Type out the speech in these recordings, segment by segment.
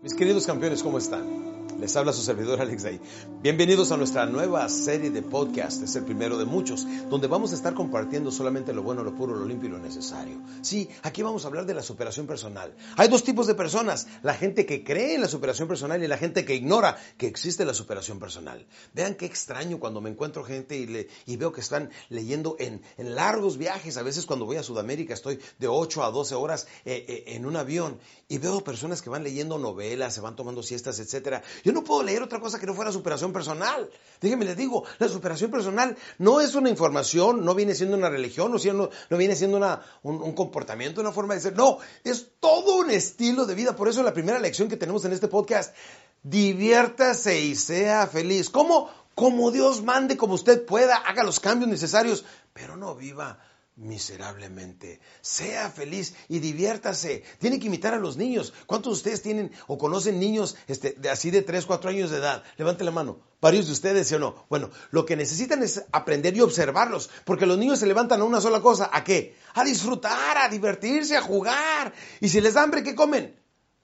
Mis queridos campeones, ¿cómo están? Les habla su servidor Alex Day. Bienvenidos a nuestra nueva serie de podcast. Es el primero de muchos, donde vamos a estar compartiendo solamente lo bueno, lo puro, lo limpio y lo necesario. Sí, aquí vamos a hablar de la superación personal. Hay dos tipos de personas, la gente que cree en la superación personal y la gente que ignora que existe la superación personal. Vean qué extraño cuando me encuentro gente y, veo que están leyendo en, en, largos viajes. A veces cuando voy a Sudamérica estoy de 8 a 12 horas eh, eh, en un avión y veo personas que van leyendo novelas, se van tomando siestas, etcétera. Yo no puedo leer otra cosa que no fuera superación personal. Déjenme les digo, la superación personal no es una información, no viene siendo una religión, no, viene siendo un, un, comportamiento, una forma de ser. No, es todo un estilo de vida. Por eso la primera lección que tenemos en este podcast, diviértase y sea feliz. ¿Cómo? Como Dios mande, como usted pueda, haga los cambios necesarios, pero no viva miserablemente. Sea feliz y diviértase. Tiene que imitar a los niños. ¿Cuántos de ustedes tienen o conocen niños este, de así de 3, 4 años de edad? Levante la mano. Varios de ustedes, ¿sí o no? Bueno, lo que necesitan es aprender y observarlos, porque los niños se levantan a una sola cosa. ¿A qué? A disfrutar, a divertirse, a jugar. Y si les da hambre, ¿qué comen?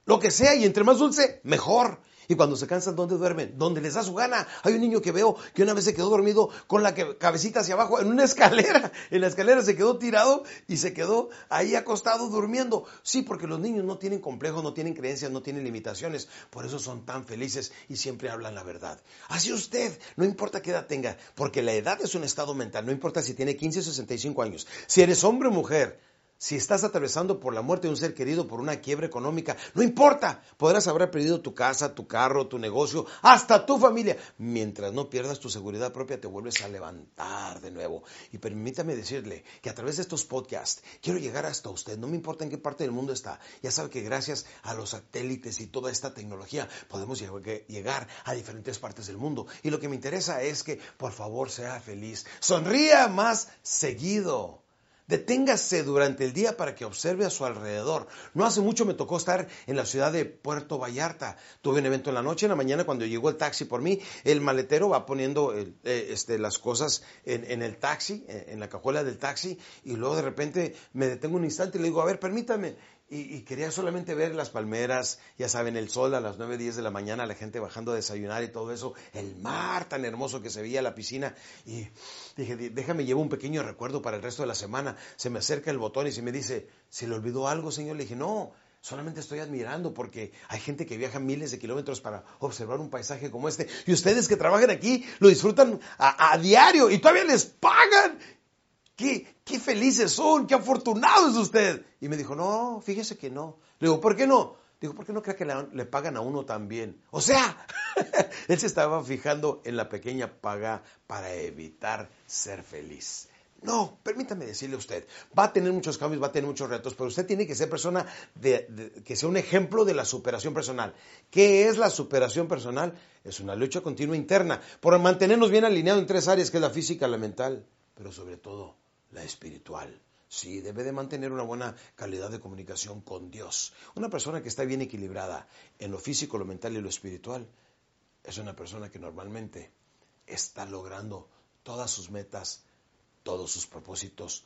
Lo que sea, y entre más dulce, mejor. Y cuando se cansan, ¿dónde duermen? Donde les da su gana. Hay un niño que veo que una vez se quedó dormido con la cabecita hacia abajo en una escalera. En la escalera se quedó tirado y se quedó ahí acostado durmiendo. Sí, porque los niños no tienen complejos, no tienen creencias, no tienen limitaciones. Por eso son tan felices y siempre hablan la verdad. Así usted, no importa qué edad tenga, porque la edad es un estado mental. No importa si tiene 15 o 65 años. Si eres hombre o mujer, si estás atravesando por la muerte de un ser querido, por una quiebra económica, no importa, podrás haber perdido tu casa, tu carro, tu negocio, hasta tu familia. Mientras no pierdas tu seguridad propia, te vuelves a levantar de nuevo. Y permítame decirle que a través de estos podcasts quiero llegar hasta usted, no me importa en qué parte del mundo está. Ya sabe que gracias a los satélites y toda esta tecnología podemos llegar a diferentes partes del mundo. Y lo que me interesa es que por favor sea feliz, sonría más seguido. Deténgase durante el día para que observe a su alrededor. No hace mucho me tocó estar en la ciudad de Puerto Vallarta. Tuve un evento en la noche, en la mañana cuando llegó el taxi por mí, el maletero va poniendo el, eh, este, las cosas en, en, el taxi, en la cajuela del taxi, y luego de repente me detengo un instante y le digo, a ver, permítame. Y, quería solamente ver las palmeras, ya saben, el sol a las 9, 10 de la mañana, la gente bajando a desayunar y todo eso, el mar tan hermoso que se veía, la piscina. Y dije, déjame, llevo un pequeño recuerdo para el resto de la semana. Se me acerca el botón y se me dice, ¿se le olvidó algo, señor? Le dije, no, solamente estoy admirando porque hay gente que viaja miles de kilómetros para observar un paisaje como este. Y ustedes que trabajan aquí lo disfrutan a, a diario y todavía les pagan. ¿Qué, qué felices son, qué afortunado es usted. Y me dijo, no, fíjese que no. Le digo, ¿por qué no? Digo, ¿por qué no cree que le, pagan a uno también? O sea, él se estaba fijando en la pequeña paga para evitar ser feliz. No, permítame decirle a usted, va a tener muchos cambios, va a tener muchos retos, pero usted tiene que ser persona que sea un ejemplo de la superación personal. ¿Qué es la superación personal? Es una lucha continua interna por mantenernos bien alineados en tres áreas, que es la física, la mental, pero sobre todo la espiritual. Sí, debe de mantener una buena calidad de comunicación con Dios. Una persona que está bien equilibrada en lo físico, lo mental y lo espiritual es una persona que normalmente está logrando todas sus metas, todos sus propósitos,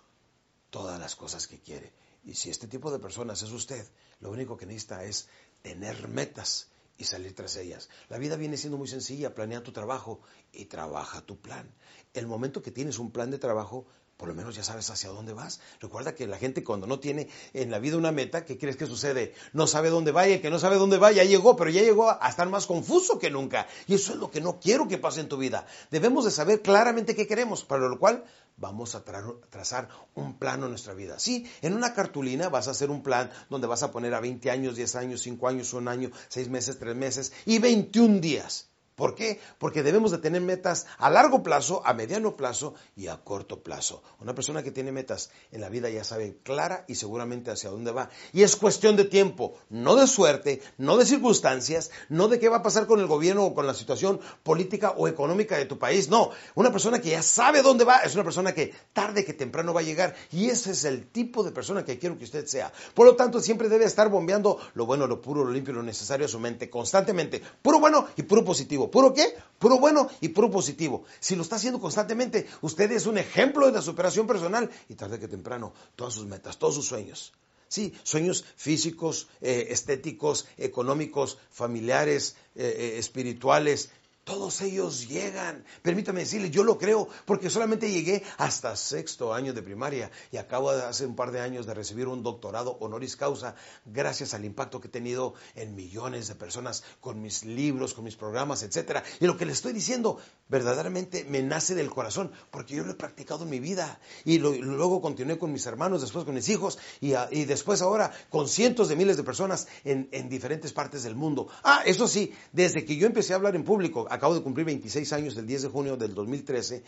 todas las cosas que quiere. Y si este tipo de personas es usted, lo único que necesita es tener metas y salir tras ellas. La vida viene siendo muy sencilla, planea tu trabajo y trabaja tu plan. El momento que tienes un plan de trabajo, por lo menos ya sabes hacia dónde vas. Recuerda que la gente cuando no tiene en la vida una meta, ¿qué crees que sucede? No sabe dónde vaya, el que no sabe dónde va, ya llegó, pero ya llegó a estar más confuso que nunca. Y eso es lo que no quiero que pase en tu vida. Debemos de saber claramente qué queremos, para lo cual vamos a tra trazar un plano en nuestra vida. Sí, en una cartulina vas a hacer un plan donde vas a poner a 20 años, 10 años, 5 años, 1 año, 6 meses, 3 meses y 21 días. ¿Por qué? Porque debemos de tener metas a largo plazo, a mediano plazo y a corto plazo. Una persona que tiene metas en la vida ya sabe clara y seguramente hacia dónde va. Y es cuestión de tiempo, no de suerte, no de circunstancias, no de qué va a pasar con el gobierno o con la situación política o económica de tu país. No, una persona que ya sabe dónde va es una persona que tarde que temprano va a llegar. Y ese es el tipo de persona que quiero que usted sea. Por lo tanto, siempre debe estar bombeando lo bueno, lo puro, lo limpio, lo necesario a su mente constantemente. Puro bueno y puro positivo. ¿Puro qué? Puro bueno y puro positivo. Si lo está haciendo constantemente, usted es un ejemplo de la superación personal y tarde que temprano todas sus metas, todos sus sueños Sí, sueños físicos, eh, estéticos, económicos, familiares, eh, eh, espirituales, todos ellos llegan. Permítame decirle, yo lo creo, porque solamente llegué hasta sexto año de primaria y acabo de hace un par de años de recibir un doctorado honoris causa gracias al impacto que he tenido en millones de personas con mis libros, con mis programas, etc. Y lo que le estoy diciendo verdaderamente me nace del corazón, porque yo lo he practicado en mi vida y luego continué con mis hermanos, después con mis hijos y, después ahora con cientos de miles de personas en, en diferentes partes del mundo. Ah, eso sí, desde que yo empecé a hablar en público, acabo de cumplir 26 años del 10 de junio del 2013,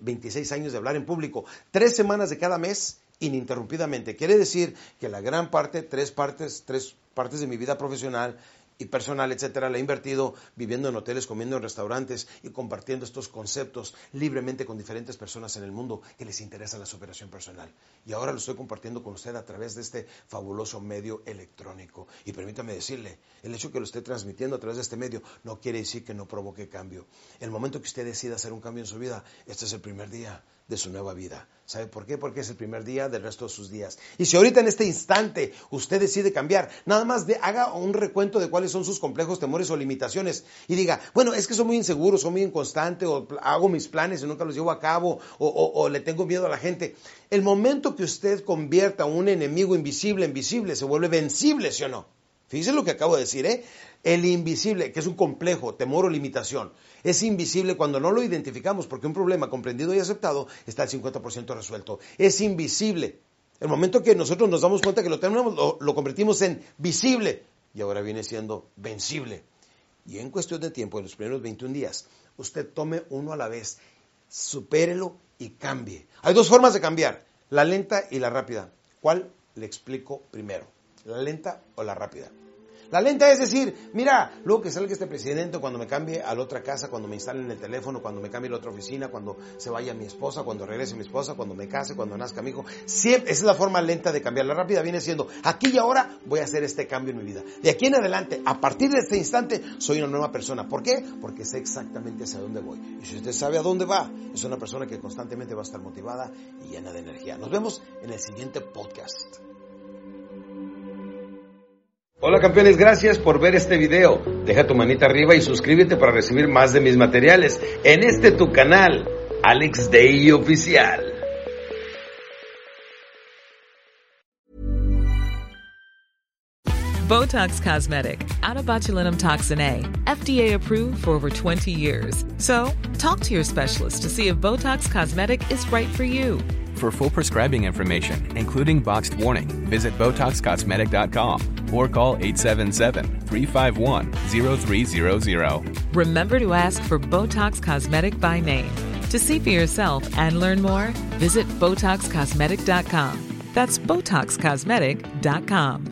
26 años de hablar en público, tres semanas de cada mes ininterrumpidamente. Quiere decir que la gran parte, tres partes, tres partes de mi vida profesional y personal, etcétera, le he invertido viviendo en hoteles, comiendo en restaurantes y compartiendo estos conceptos libremente con diferentes personas en el mundo que les interesa la superación personal. Y ahora lo estoy compartiendo con usted a través de este fabuloso medio electrónico. Y permítame decirle, el hecho que lo esté transmitiendo a través de este medio no quiere decir que no provoque cambio. El momento que usted decida hacer un cambio en su vida, este es el primer día de su nueva vida. ¿Sabe por qué? Porque es el primer día del resto de sus días. Y si ahorita en este instante usted decide cambiar, nada más de, haga un recuento de cuáles son sus complejos, temores o limitaciones y diga, bueno, es que soy muy inseguro, soy muy inconstante, o hago mis planes y nunca los llevo a cabo, o, o le tengo miedo a la gente. El momento que usted convierta a un enemigo invisible en visible, se vuelve vencible, ¿sí o no? Fíjese lo que acabo de decir, ¿eh? El invisible, que es un complejo, temor o limitación, es invisible cuando no lo identificamos porque un problema comprendido y aceptado está al 50% resuelto. Es invisible. El momento que nosotros nos damos cuenta que lo tenemos, lo, convertimos en visible y ahora viene siendo vencible. Y en cuestión de tiempo, en los primeros 21 días, usted tome uno a la vez, supérelo y cambie. Hay dos formas de cambiar, la lenta y la rápida. ¿Cuál le explico primero? ¿La lenta o la rápida? La lenta es decir, mira, luego que salga este presidente, cuando me cambie a la otra casa, cuando me instalen el teléfono, cuando me cambie a la otra oficina, cuando se vaya mi esposa, cuando regrese mi esposa, cuando me case, cuando nazca mi hijo. Siempre, esa es la forma lenta de cambiar. La rápida viene siendo, aquí y ahora voy a hacer este cambio en mi vida. De aquí en adelante, a partir de este instante, soy una nueva persona. ¿Por qué? Porque sé exactamente hacia dónde voy. Y si usted sabe a dónde va, es una persona que constantemente va a estar motivada y llena de energía. Nos vemos en el siguiente podcast. Hola campeones, gracias por ver este video. Deja tu manita arriba y suscríbete para recibir más de mis materiales en este tu canal, Alex Day Oficial. Botox Cosmetic, out of botulinum toxin A, FDA approved for over 20 years. So, talk to your specialist to see if Botox Cosmetic is right for you. For full prescribing information, including boxed warning, visit BotoxCosmetic.com or call 877-351-0300. Remember to ask for Botox Cosmetic by name. To see for yourself and learn more, visit BotoxCosmetic.com. That's BotoxCosmetic.com.